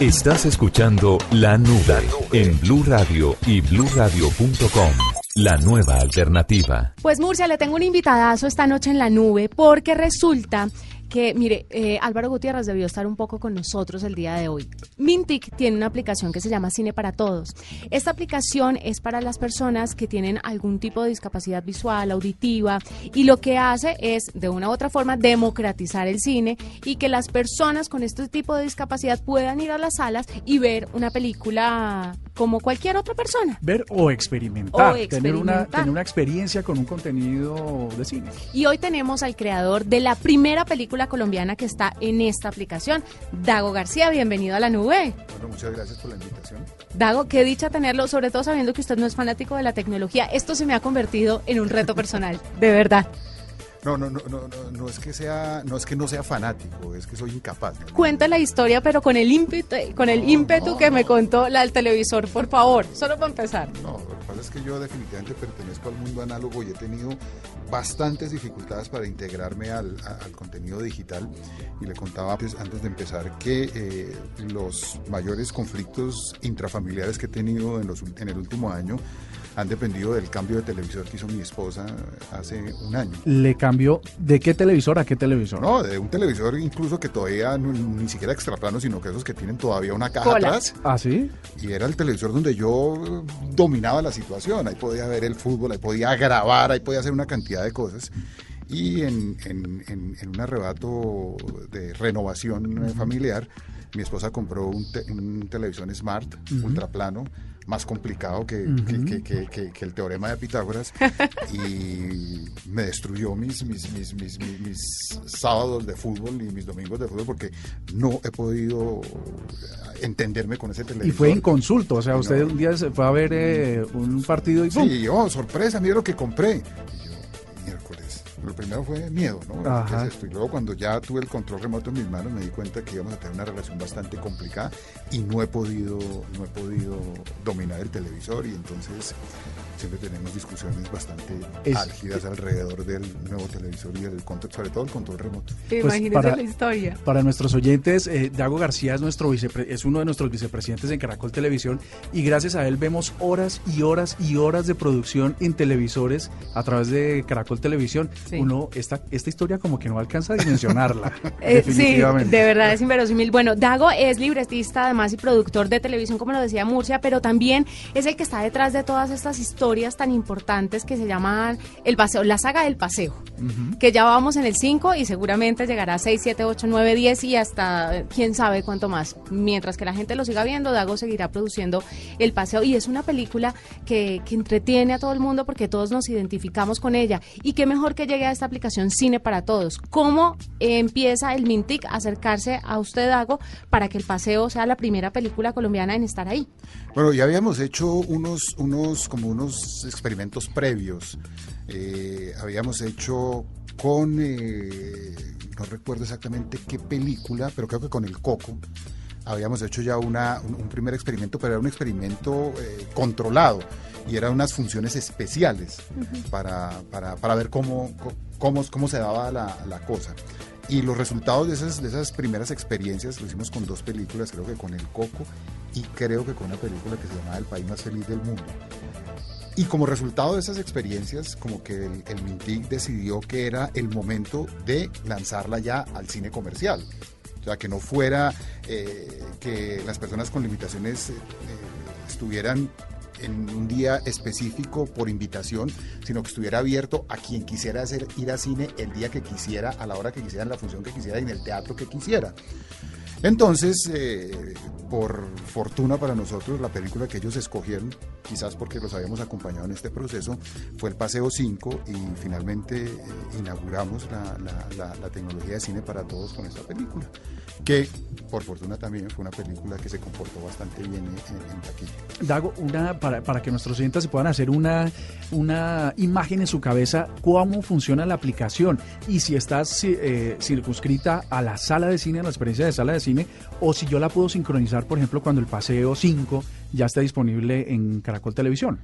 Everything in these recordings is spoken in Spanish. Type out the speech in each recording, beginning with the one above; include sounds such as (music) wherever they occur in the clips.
Estás escuchando La Nube en Blue Radio y bluradio.com. La nueva alternativa. Pues Murcia, le tengo un invitadazo esta noche en la nube porque resulta que, mire, eh, Álvaro Gutiérrez debió estar un poco con nosotros el día de hoy. Mintic tiene una aplicación que se llama Cine para Todos. Esta aplicación es para las personas que tienen algún tipo de discapacidad visual, auditiva, y lo que hace es, de una u otra forma, democratizar el cine y que las personas con este tipo de discapacidad puedan ir a las salas y ver una película como cualquier otra persona. Ver o experimentar, O Tener, una, experimentar. tener una experiencia con un contenido de cine. Y hoy tenemos al creador de la primera película colombiana que está en esta aplicación, Dago García. Bienvenido a la nube. Bueno, muchas gracias por la invitación. Dago, qué dicha tenerlo, sobre todo sabiendo que usted no es fanático de la tecnología. Esto se me ha convertido en un reto personal, de verdad. No, no, no, no, no, no es que sea, no es que no sea fanático, es que soy incapaz. Cuenta la historia, pero con el ímpetu, con el ímpetu que me contó la del televisor, por favor, solo para empezar. No, lo que pasa es que yo definitivamente pertenezco al mundo análogo y he tenido bastantes dificultades para integrarme al, contenido digital. Y le contaba antes, antes de empezar que eh, los mayores conflictos intrafamiliares que he tenido en, los, en el último año han dependido del cambio de televisor que hizo mi esposa hace un año. Le cambió de qué televisor a qué televisor. No, de un televisor incluso que todavía no- ni siquiera extra plano, sino que esos que tienen todavía una caja Cola. atrás. ¿Ah, sí? Y era el televisor donde yo dominaba la situación. Ahí podía ver el fútbol, ahí podía grabar, ahí podía hacer una cantidad de cosas. Y en, en- en- en un arrebato de renovación eh, familiar, mi esposa compró un, te- un televisor smart, ultraplano, más complicado que, que- que- que- que- que el teorema de Pitágoras (laughs) y me destruyó mis, mis, mis, mis, mis- sábados de fútbol y mis domingos de fútbol porque no he podido entenderme con ese televisor. Y fue en consulto, o sea, No. usted un día se fue a ver eh, un partido y ¡pum! Sí, oh, sorpresa, mira lo que compré. Y yo. Lo primero fue miedo, ¿no? ¿Qué es esto? Y luego cuando ya tuve el control remoto en mis manos me di cuenta que íbamos a tener una relación bastante complicada y no he podido, no he podido dominar el televisor y entonces siempre tenemos discusiones bastante Es- álgidas alrededor del nuevo televisor y del control, sobre todo el control remoto. Pues imagínese para- la historia. Para nuestros oyentes, eh, Dago García es, nuestro vicepre- es uno de nuestros vicepresidentes en Caracol Televisión y gracias a él vemos horas y horas y horas de producción en televisores a través de Caracol Televisión. Sí. Uno, esta, esta historia como que no alcanza a dimensionarla. (laughs) Eh, sí, definitivamente. de verdad es inverosímil. Bueno, Dago es libretista además y productor de televisión, como lo decía Murcia, pero también es el que está detrás de todas estas historias tan importantes que se llaman el paseo, la saga del paseo, que ya vamos en el 5 y seguramente llegará a 6, 7, 8, 9, 10 y hasta quién sabe cuánto más. Mientras que la gente lo siga viendo, Dago seguirá produciendo el paseo y es una película que, que entretiene a todo el mundo porque todos nos identificamos con ella. Y qué mejor que llegue a esta aplicación Cine para Todos. ¿Cómo empieza el Mintic a acercarse a usted, Dago, para que el paseo sea la primera película colombiana en estar ahí? Bueno, ya habíamos hecho unos, unos, como unos experimentos previos. Eh, habíamos hecho con, eh, no recuerdo exactamente qué película, pero creo que con el Coco. Habíamos hecho ya una, un, un primer experimento, pero era un experimento eh, controlado y eran unas funciones especiales para, para, para ver cómo, cómo, cómo se daba la, la cosa. Y los resultados de esas, de esas primeras experiencias lo hicimos con dos películas, creo que con El Coco y creo que con una película que se llamaba El País Más Feliz del Mundo. Y como resultado de esas experiencias, como que el, el Mintic decidió que era el momento de lanzarla ya al cine comercial. Sea, que no fuera eh, que las personas con limitaciones eh, estuvieran en un día específico por invitación, sino que estuviera abierto a quien quisiera hacer, ir a cine el día que quisiera, a la hora que quisiera, en la función que quisiera y en el teatro que quisiera. Entonces, eh, por fortuna para nosotros, la película que ellos escogieron, quizás porque los habíamos acompañado en este proceso, fue El Paseo 5 y finalmente eh, inauguramos la, la- tecnología de cine para todos con esta película, que por fortuna también fue una película que se comportó bastante bien en, taquilla. Dago, una, para, que nuestros oyentes se puedan hacer una, una imagen en su cabeza, cómo funciona la aplicación y si estás eh, circunscrita a la sala de cine, a la experiencia de sala de cine, o si yo la puedo sincronizar, por ejemplo, cuando el Paseo 5 ya está disponible en Caracol Televisión.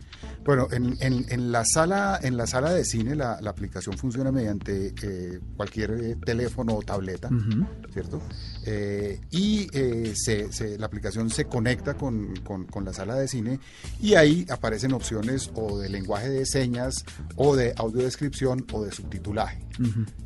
Bueno, en, en- en la sala, en la sala de cine la, la aplicación funciona mediante eh, cualquier eh, teléfono o tableta. ¿cierto? Eh, y eh, se, se- la aplicación se conecta con, con- con la sala de cine y ahí aparecen opciones o de lenguaje de señas o de audiodescripción o de subtitulaje.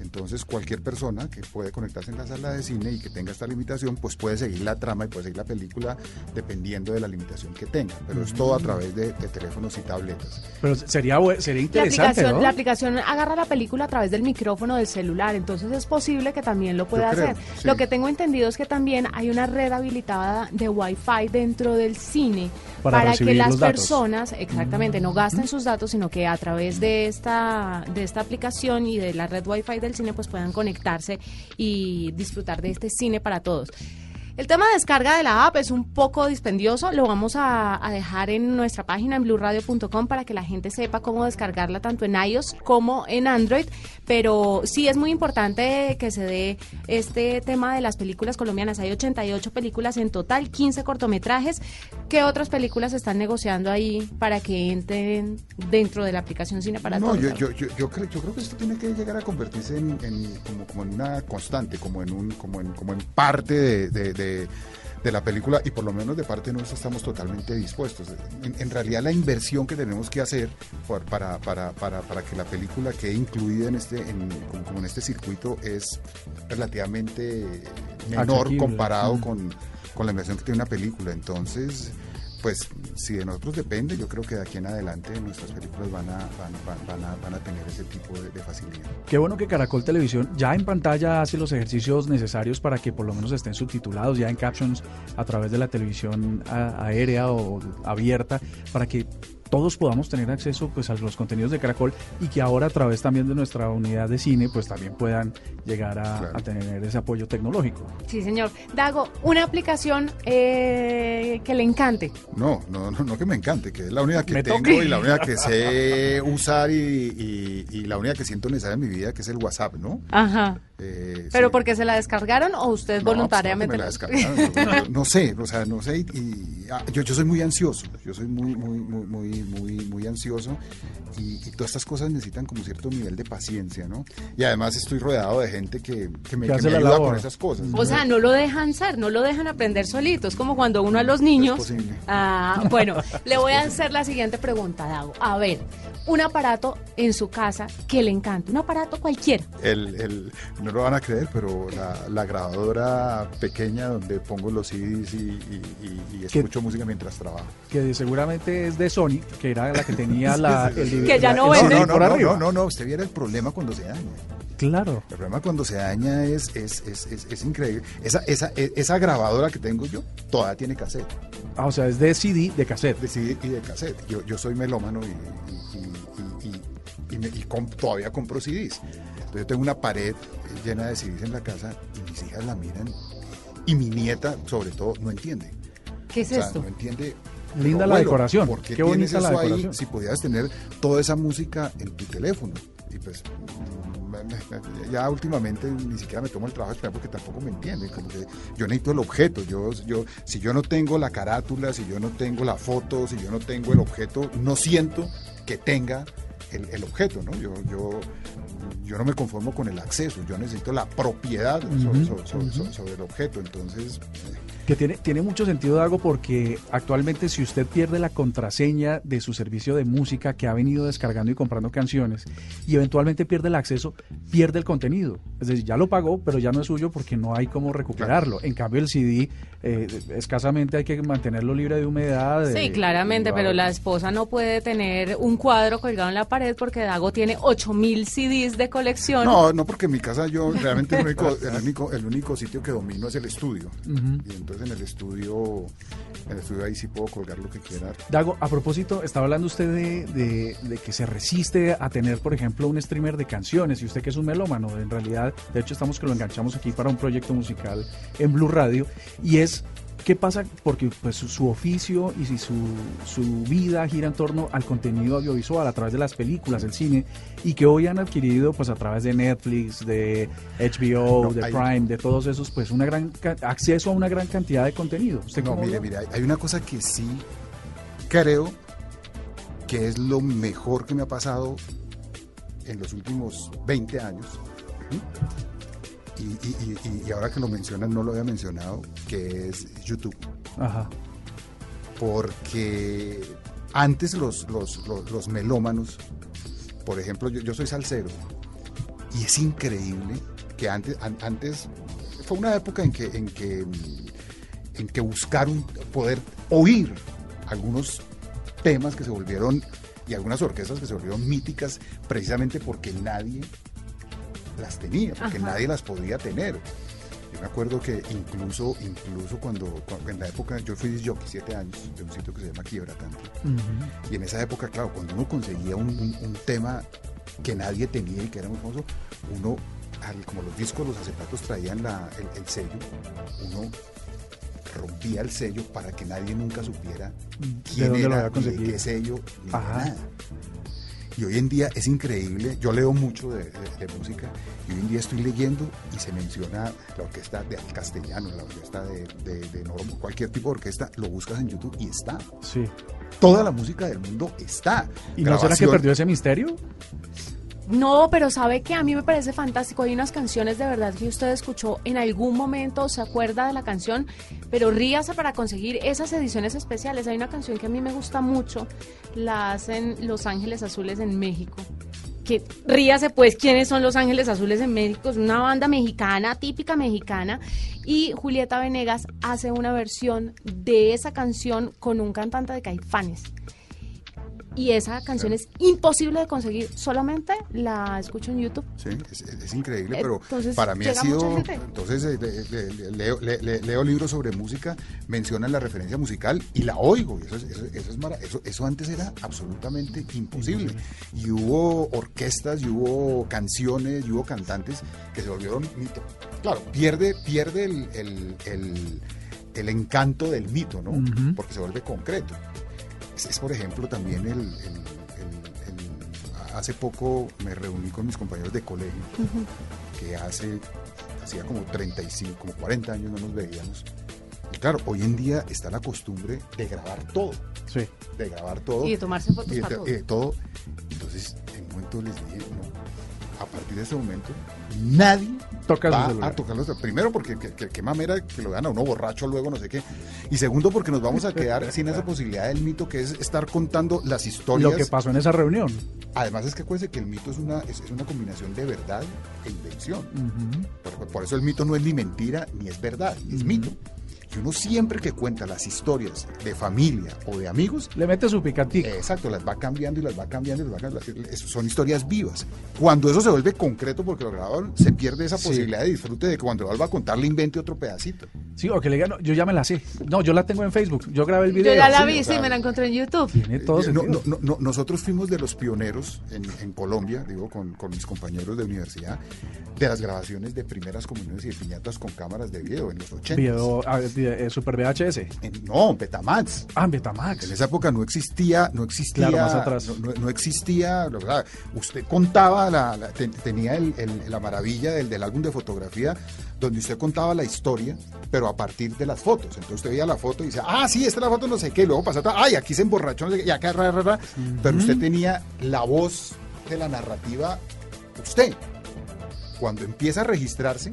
Entonces cualquier persona que puede conectarse en la sala de cine y que tenga esta limitación, pues puede seguir la trama y puede seguir la película dependiendo de la limitación que tenga. Pero es todo a través de, de teléfonos y tabletas. Pero sería, sería La interesante, aplicación, ¿no? la aplicación agarra la película a través del micrófono del celular, entonces es posible que también lo pueda creo, hacer. sí. Lo que tengo entendido es que también hay una red habilitada de Wi-Fi dentro del cine Para que las personas, exactamente, no gasten sus datos, sino que a través de esta de esta aplicación y de la red Wi-Fi del cine pues puedan conectarse y disfrutar de este cine para todos. El tema de descarga de la app es un poco dispendioso, lo vamos a, a dejar en nuestra página en blueradio.com para que la gente sepa cómo descargarla tanto en iOS como en Android, pero sí es muy importante que se dé este tema de las películas colombianas. Hay 88 películas en total, 15 cortometrajes. ¿Qué otras películas están negociando ahí para que entren dentro de la aplicación Cine para no, Todos? yo, yo, yo, yo creo, yo creo que esto tiene que llegar a convertirse en, en- como, como en una constante, como en un, como en, como en parte de, de- de- de la película y por lo menos de parte nuestra estamos totalmente dispuestos. En, en realidad la inversión que tenemos que hacer para, para, para, para que la película quede incluida en este, en, como, como en este circuito es relativamente menor comparado Mm. con, con la inversión que tiene una película. Entonces, pues si de nosotros depende, yo creo que de aquí en adelante nuestras películas van a, van, van- van a, van a tener ese tipo de, de facilidad. Qué bueno que Caracol Televisión ya en pantalla hace los ejercicios necesarios para que por lo menos estén subtitulados ya en captions a través de la televisión aérea o abierta para que todos podamos tener acceso pues a los contenidos de Caracol y que ahora a través también de nuestra unidad de cine pues también puedan llegar a, Claro. a tener ese apoyo tecnológico. Sí, señor. Dago, una aplicación eh, que le encante. No, no, no, no que me encante, que es la única que Me tengo y la única que sé usar y, y- y la única que siento necesaria en mi vida, que es el WhatsApp, ¿no? Ajá. Eh, ¿Pero sí. porque se la descargaron o usted No, pues, voluntariamente? no, me la la- descargaron. No, (laughs) no sé, o sea, no sé. Y, y, ah, yo, yo soy muy ansioso, yo soy muy, muy, muy, muy, muy, muy ansioso y, y todas estas cosas necesitan como cierto nivel de paciencia, ¿no? Y además estoy rodeado de gente que, que me, Que que hace me la ayuda labor. con esas cosas. O sea, no lo dejan ser, no lo dejan aprender solito. Es como cuando uno a los niños. posible. Ah, (laughs) bueno, le voy a hacer la siguiente pregunta, Dago. A ver, un aparato en su casa que le encante, un aparato cualquiera. El, el- no lo van a creer, pero la, la grabadora pequeña donde pongo los CDs y, y- y- y ¿Qué? escucho música mientras trabajo. Que seguramente es de Sony, que era la que tenía (laughs) la, el, Que ya no vende. No, no, por no, arriba. no, no, no, usted viera el problema cuando se daña. Claro. El problema cuando se daña es, es, es, es, es increíble. Esa, esa, e- esa grabadora que tengo yo todavía tiene cassette, Ah, o sea, es de CD, de cassette. de CD y de cassette. Yo, yo soy melómano y, y, y- y- y me- y com- todavía compro CDs. Entonces yo tengo una pared llena de CDs en la casa y mis hijas la miran y mi nieta, sobre todo, no entiende. ¿Qué es O sea, esto? no entiende. Linda la decoración. ¿Por qué, Qué tienes bonita la eso ahí decoración. si pudieras tener toda esa música en tu teléfono? Y pues (laughs) ya últimamente ni siquiera me tomo el trabajo de explicar porque tampoco me entienden. Como que yo necesito el objeto. Yo, yo, si yo no tengo la carátula, si yo no tengo la foto, si yo no tengo el objeto, no siento que tenga el, el objeto, ¿no? Yo, yo, yo no me conformo con el acceso, yo necesito la propiedad sobre, sobre- sobre- sobre- sobre el objeto. Entonces, Que tiene, tiene mucho sentido, Dago, porque actualmente si usted pierde la contraseña de su servicio de música que ha venido descargando y comprando canciones y eventualmente pierde el acceso, pierde el contenido. Es decir, ya lo pagó, pero ya no es suyo porque no hay cómo recuperarlo. En cambio, el CD eh, escasamente hay que mantenerlo libre de humedad. Sí, de- claramente, de- pero la esposa no puede tener un cuadro colgado en la pared porque Dago tiene 8000 CDs de colección. No, no, porque en mi casa yo realmente el único, el único, el único sitio que domino es el estudio. Y entonces en el estudio, en el estudio ahí sí puedo colgar lo que quiera. Dago, a propósito, estaba hablando usted de, de- de que se resiste a tener, por ejemplo, un streamer de canciones, y usted que es un melómano, en realidad, de hecho estamos que lo enganchamos aquí para un proyecto musical en Blue Radio, y es, ¿qué pasa? Porque pues su, su oficio y si su, su vida gira en torno al contenido audiovisual, a través de las películas, el cine, y que hoy han adquirido pues a través de Netflix, de HBO, No, de hay- Prime, de todos esos, pues una gran acceso a una gran cantidad de contenido. ¿Usted No, mire, mire, hay- una cosa que sí creo que es lo mejor que me ha pasado en los últimos 20 años. Y, ahora que lo mencionan, no lo había mencionado, que es YouTube. Ajá. Porque antes los, los, los, melómanos, por ejemplo, yo, yo, soy salsero, y es increíble que antes, antes fue una época en que, en que, en que buscaron poder oír algunos temas que se volvieron y algunas orquestas que se volvieron míticas precisamente porque nadie las tenía, porque nadie las podía tener. Yo me acuerdo que incluso, incluso cuando, en la época, yo fui jockey siete años de un sitio que se llama Quiebra Tanto. Y en esa época, claro, cuando uno conseguía un, tema que nadie tenía y que era muy famoso, uno, como los discos, los acetatos traían el, sello, uno rompía el sello para que nadie nunca supiera quién era, qué sello, ni nada. Y hoy en día es increíble, yo leo mucho de, música y hoy en día estoy leyendo y se menciona la orquesta de castellano, la orquesta de, de, cualquier tipo de orquesta, lo buscas en YouTube y está. Sí. Toda la música del mundo está. ¿Y no será que perdió ese misterio? No, pero sabe que a mí me parece fantástico. Hay unas canciones de verdad que usted escuchó en algún momento, se acuerda de la canción, pero ríase para conseguir esas ediciones especiales. Hay una canción que a mí me gusta mucho, la hacen Los Ángeles Azules en México. Que ríase pues quiénes son Los Ángeles Azules en México, es una banda mexicana, típica mexicana, y Julieta Venegas hace una versión de esa canción con un cantante de Caifanes y esa canción es imposible de conseguir, solamente la escucho en YouTube. Sí, es, increíble, pero para mí ha sido, entonces eh, leo, libros sobre música, mencionan la referencia musical y la oigo, eso, eso, eso, antes era absolutamente imposible. Y hubo orquestas, y hubo canciones, y hubo cantantes que se volvieron mito. Claro, pierde, pierde el, el, encanto del mito, ¿no? Porque se vuelve concreto es, por ejemplo, también el, Hace poco me reuní con mis compañeros de colegio, que hace, hacía como 35, como 40 años no nos veíamos. Y claro, hoy en día está la costumbre de grabar todo. Sí. De grabar todo. Y de tomarse fotos y de, todo. todo. Entonces, en un momento les dije, no, a partir de ese momento, nadie Toca va a tocarlos. Primero porque qué mamera que lo vean a uno borracho luego, no sé qué. Y segundo porque nos vamos a quedar sin esa posibilidad del mito que es estar contando las historias. Lo que pasó en esa reunión. Además es que acuérdense que el mito es una, es, una combinación de verdad e invención. por, eso el mito no es ni mentira ni es verdad, es mito. Y uno siempre que cuenta las historias de familia o de amigos... Le mete su picantico. Exacto, las va cambiando y las va cambiando y las va cambiando. Son historias vivas. Cuando eso se vuelve concreto porque lo grabaron, se pierde esa posibilidad de disfrute de que cuando lo vuelva a contar le invente otro pedacito. Sí, o que le diga, yo ya me la sé. No, yo la tengo en Facebook. Yo grabé el video. Yo ya la vi, sí, me la encontré en YouTube. Tiene todo eh, no, no, no, nosotros fuimos de los pioneros en, en Colombia, digo, con, con, mis compañeros de universidad, de las grabaciones de primeras comuniones y de piñatas con cámaras de video en los 80. Video, eh, Super VHS. no, Betamax. Ah, Betamax. En esa época no existía, no existía. Claro, más atrás. No, existía. Usted contaba, la, tenía el, la maravilla del, del álbum de fotografía donde usted contaba la historia, pero a partir de las fotos. Entonces usted veía la foto y decía, ah, sí, esta es la foto, no sé qué, y luego pasaba, ay, aquí se emborrachó, no sé qué, y acá, ra, ra, pero usted tenía la voz de la narrativa, usted. Cuando empieza a registrarse,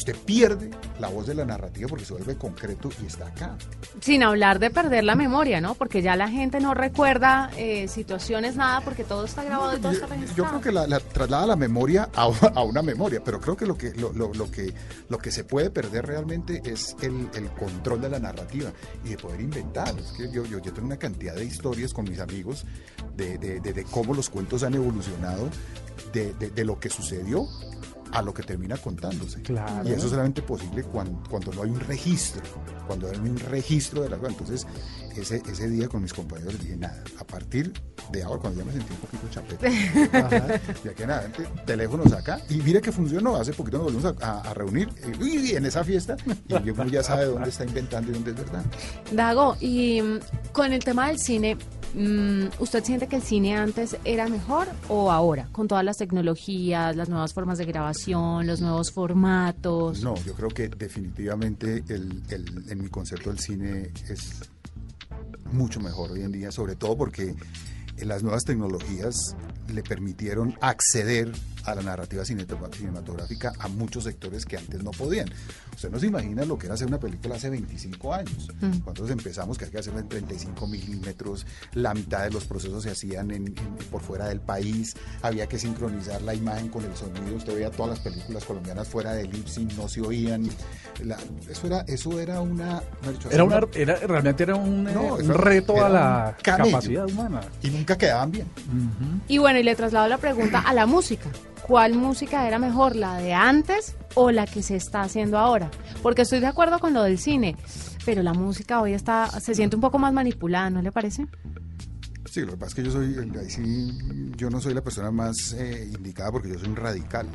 usted pierde la voz de la narrativa porque se vuelve concreto y está acá. Sin hablar de perder la memoria, ¿no? Porque ya la gente no recuerda eh, situaciones, nada, porque todo está grabado y todo está registrado. Yo creo que la, traslada la memoria (laughs) a, una memoria, pero creo que lo que, lo, lo, que lo que se puede perder realmente es el, control de la narrativa y de poder inventar. Es que yo, yo, yo tengo una cantidad de historias con mis amigos de, de, de, de cómo los cuentos han evolucionado, de, lo que sucedió a lo que termina contándose. Claro. Y eso es solamente posible cuando, cuando no hay un registro, cuando hay un registro de la Entonces, ese, ese día con mis compañeros les dije, nada, a partir de ahora, cuando ya me sentí un poquito chapete, ya que nada, teléfonos acá, y mire que funcionó, hace poquito nos volvimos a, reunir, y, en esa fiesta, y uno ya sabe dónde está inventando y dónde es verdad. Dago, y mm, con el tema del cine, Mm, ¿Usted siente que el cine antes era mejor o ahora? Con todas las tecnologías, las nuevas formas de grabación, los nuevos formatos. No, yo creo que definitivamente el, en mi concepto el cine es mucho mejor hoy en día, sobre todo porque las nuevas tecnologías le permitieron acceder a la narrativa cinematográfica a muchos sectores que antes no podían. Usted no se imagina lo que era hacer una película hace 25 años. Mm. Cuando empezamos que hay que hacerla en 35 milímetros, la mitad de los procesos se hacían en- en- por fuera del país, había que sincronizar la imagen con el sonido. Usted veía todas las películas colombianas fuera del sync, no se oían. La- eso, era, eso era una... dicho, Era una, era, realmente era un, eh, No, un eso reto era a un la capacidad humana. Y nunca quedaban bien. Y bueno, y le traslado la pregunta a la música. ¿Cuál música era mejor, la de antes o la que se está haciendo ahora? Porque estoy de acuerdo con lo del cine, pero la música hoy está se siente un poco más manipulada, ¿no le parece? Sí, lo que pasa es que yo soy, ahí sí, yo no soy la persona más eh, indicada porque yo soy un radical.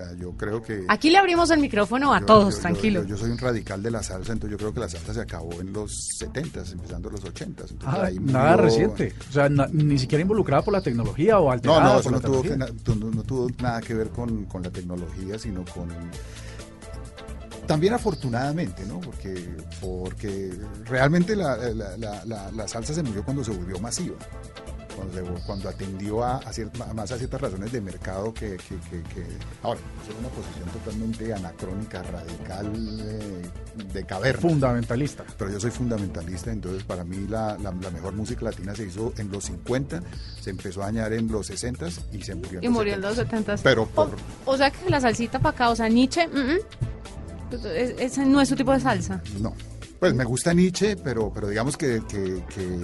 O sea, yo creo que... Aquí le abrimos el micrófono a yo- todos, yo- yo- tranquilo. Yo, yo soy un radical de la salsa, entonces yo creo que la salsa se acabó en los 70s, empezando en los 80s. entonces Ah, ahí nada murió- reciente. O sea, na- ni siquiera involucrada por la tecnología o No, alterada no, por eso no tuvo, que na- no, no tuvo nada que ver con, con la tecnología, sino con... También afortunadamente, ¿no? Porque, porque realmente la, la- la- la- la salsa se murió cuando se volvió masiva. Cuando, atendió a, más a ciertas razones de mercado que... que- que- que- Ahora, es una posición totalmente anacrónica, radical, eh, de caverna. Fundamentalista. Pero yo soy fundamentalista, entonces para mí la, la- la mejor música latina se hizo en los 50, se empezó a dañar en los 60 y se murió en Y los murió en 70s. los 70. Pero por, O, o sea que la salsita para acá, o sea, Nietzsche, mm, mm, es- ese no es su tipo de salsa. no. Pues me gusta Nietzsche, pero, pero digamos que, que, que,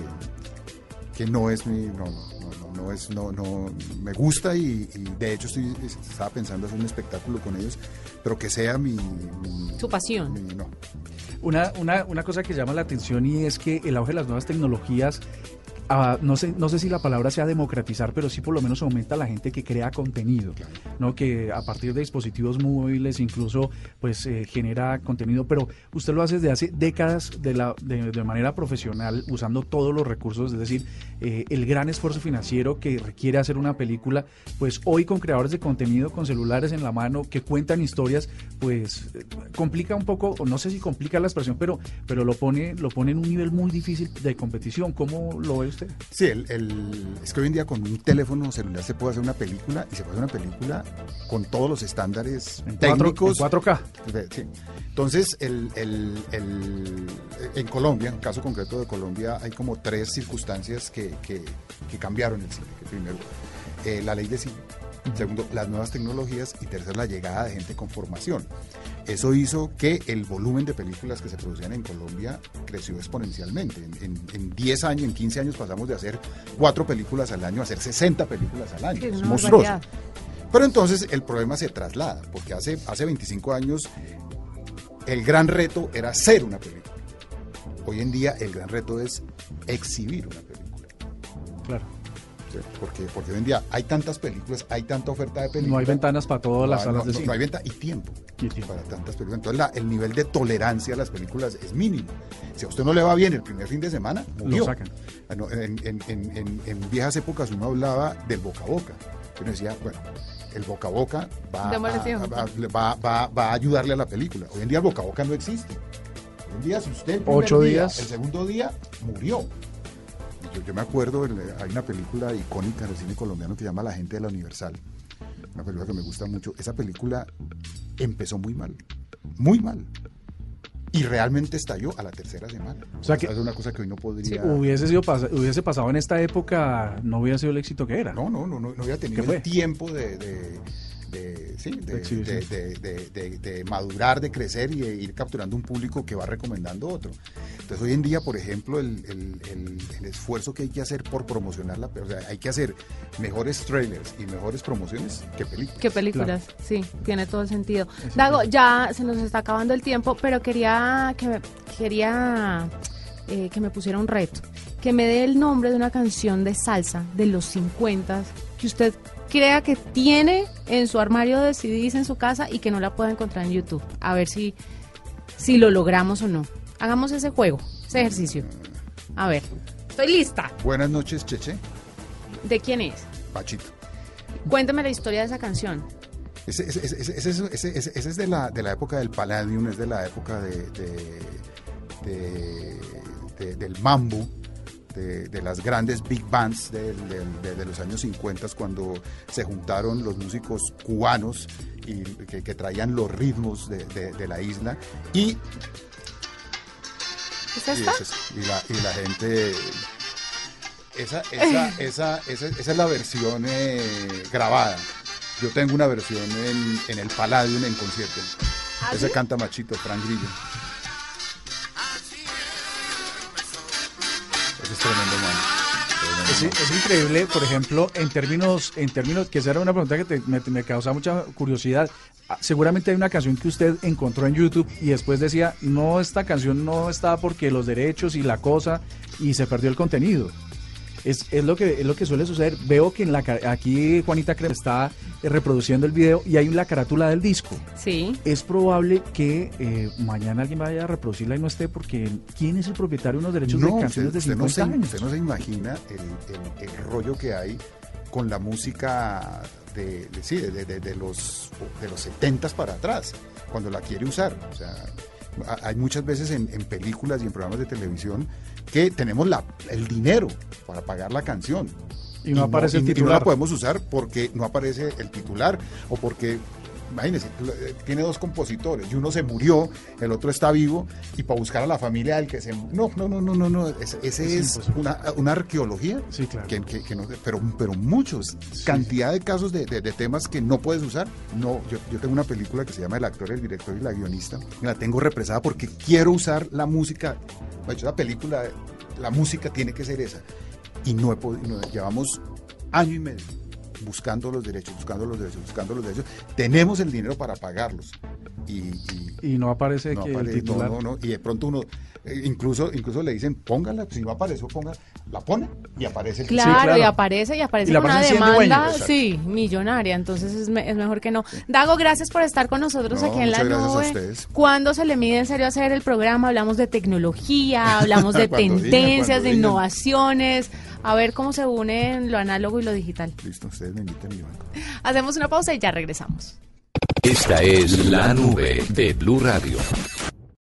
que no es mi... No, no, no, es, no, no, me gusta y, y de hecho estoy, estaba pensando hacer un espectáculo con ellos, pero que sea mi... mi- Su pasión. mi- no. Una, una, una cosa que llama la atención y es que el auge de las nuevas tecnologías, ah, no, sé, no sé si la palabra sea democratizar, pero sí por lo menos aumenta la gente que crea contenido, ¿no? que a partir de dispositivos móviles incluso pues eh, genera contenido, pero usted lo hace desde hace décadas de, la, de, de manera profesional, usando todos los recursos, es decir, eh, el gran esfuerzo financiero que requiere hacer una película, pues hoy con creadores de contenido, con celulares en la mano, que cuentan historias, pues eh, complica un poco, o no sé si complica la expresión, pero, pero lo pone, lo pone en un nivel muy difícil de competición. ¿Cómo lo ve usted? Sí, el, el- es que hoy en día con un teléfono celular se puede hacer una película y se puede hacer una película con todos los estándares En, técnicos. en 4K. de- sí. Entonces, el, el- en Colombia, en caso concreto de Colombia, hay como tres circunstancias que, que- que cambiaron el. Que primero, eh, la ley de cine. Segundo, las nuevas tecnologías. Y tercero, la llegada de gente con formación. Eso hizo que el volumen de películas que se producían en Colombia creció exponencialmente. En, en- en 10 años, en 15 años pasamos de hacer 4 películas al año a hacer 60 películas al año. Que es monstruoso. Pero entonces el problema se traslada, porque hace, hace 25 años el gran reto era hacer una película. Hoy en día el gran reto es exhibir una película. Claro. Porque, porque hoy en día hay tantas películas, hay tanta oferta de películas. No hay ventanas para todas las No, salas no, de no, cine. no hay venta y tiempo, Y tiempo. para tantas películas. Entonces la- el nivel de tolerancia a las películas es mínimo. Si a usted no le va bien el primer fin de semana, murió. Lo sacan. Ah, En, en- en- en- en viejas épocas uno hablaba del boca a boca. Uno decía, bueno, el boca a boca va, a, va- va- va- a ayudarle a la película. Hoy en día el boca a boca no existe. Hoy en día, si usted el Ocho día, días. el segundo día murió. Yo, yo me acuerdo, el- hay una película icónica en el cine colombiano que se llama La gente de la Universal. Una película que me gusta mucho. Esa película empezó muy mal, muy mal. Y realmente estalló a la tercera semana. O sea que- es una cosa que hoy no podría. Si hubiese, sido pas- hubiese pasado en esta época, no hubiera sido el éxito que era. No, no, no, no, no había tenido el tiempo de, de, de- sí, de, De exhibición. de- de- de- de- de madurar, de crecer y de ir capturando un público que va recomendando otro. Entonces hoy en día, por ejemplo, el, el- el- el esfuerzo que hay que hacer por promocionarla, o sea, hay que hacer mejores trailers y mejores promociones que películas. ¿Qué películas? Sí, tiene todo el sentido. Eso Dago, es. ya se nos está acabando el tiempo, pero quería que me, quería eh, que me pusiera un reto, que me dé el nombre de una canción de salsa de los 50 que usted crea que tiene en su armario de CDs en su casa y que no la pueda encontrar en YouTube. A ver si si lo logramos o no. Hagamos ese juego, ese ejercicio. A ver, estoy lista. Buenas noches, Cheche, ¿De quién es? Pachito. Cuéntame la historia de esa canción. Ese, es de la, de la época del Palladium, es de la época de, de- de- de- del mambo, de, las grandes big bands de, los años 50 cuando se juntaron los músicos cubanos y que, traían los ritmos de, la isla y, y, la, y la gente esa, (laughs) esa, esa, esa, es la versión eh, grabada. Yo tengo una versión en, en el Palladium en concierto. ¿Ah, Ese canta Machito, Frank Grillo. Man. Es, increíble, por ejemplo, en términos, en términos, que esa era una pregunta que me, me causa mucha curiosidad. Ah, seguramente hay una canción que usted encontró en YouTube y después decía, no, esta canción no está porque los derechos y la cosa, y se perdió el contenido. Es, es, lo que es lo que suele suceder. Veo que en la aquí Juanita Crema está eh, reproduciendo el video y hay la carátula del disco. Sí. Es probable que eh, mañana alguien vaya a reproducirla y no esté porque ¿quién es el propietario de los derechos de canciones de 50 no se? Usted no se imagina el, el, rollo que hay con la música de, de sí, de, de, los de los 70 para atrás, cuando la quiere usar. O sea, hay muchas veces en, películas y en programas de televisión que tenemos la, el dinero para pagar la canción. Y no aparece el titular. Y no la podemos usar porque no aparece el titular o porque imagínese, eh, tiene dos compositores y uno se murió, el otro está vivo y para buscar a la familia del que se no no no no no no ese, es, una, una, arqueología sí, claro. que, que, no, pero pero muchos cantidad de casos de, de, temas que no puedes usar. No yo, yo tengo una película que se llama el actor el director y la guionista y la tengo represada porque quiero usar la música de hecho la película la música tiene que ser esa y no he podido llevamos año y medio buscando los derechos, buscando los derechos, buscando los derechos. Tenemos el dinero para pagarlos. Y, y, no aparece que el titular... No, no, y de pronto uno, eh, incluso, incluso le dicen, póngala, si no apareció, ponga, la pone y aparece el claro, claro, y aparece, y aparece una demanda, sí, millonaria, entonces es, es mejor que no. Dago, gracias por estar con nosotros aquí en la nube. ¿Cuándo se le mide en serio hacer el programa? Hablamos de tecnología, (laughs) hablamos de tendencias, de innovaciones a ver cómo se unen lo análogo y lo digital. Listo, ustedes me invitan y banco. Hacemos una pausa y ya regresamos. Esta es la nube de Blue Radio.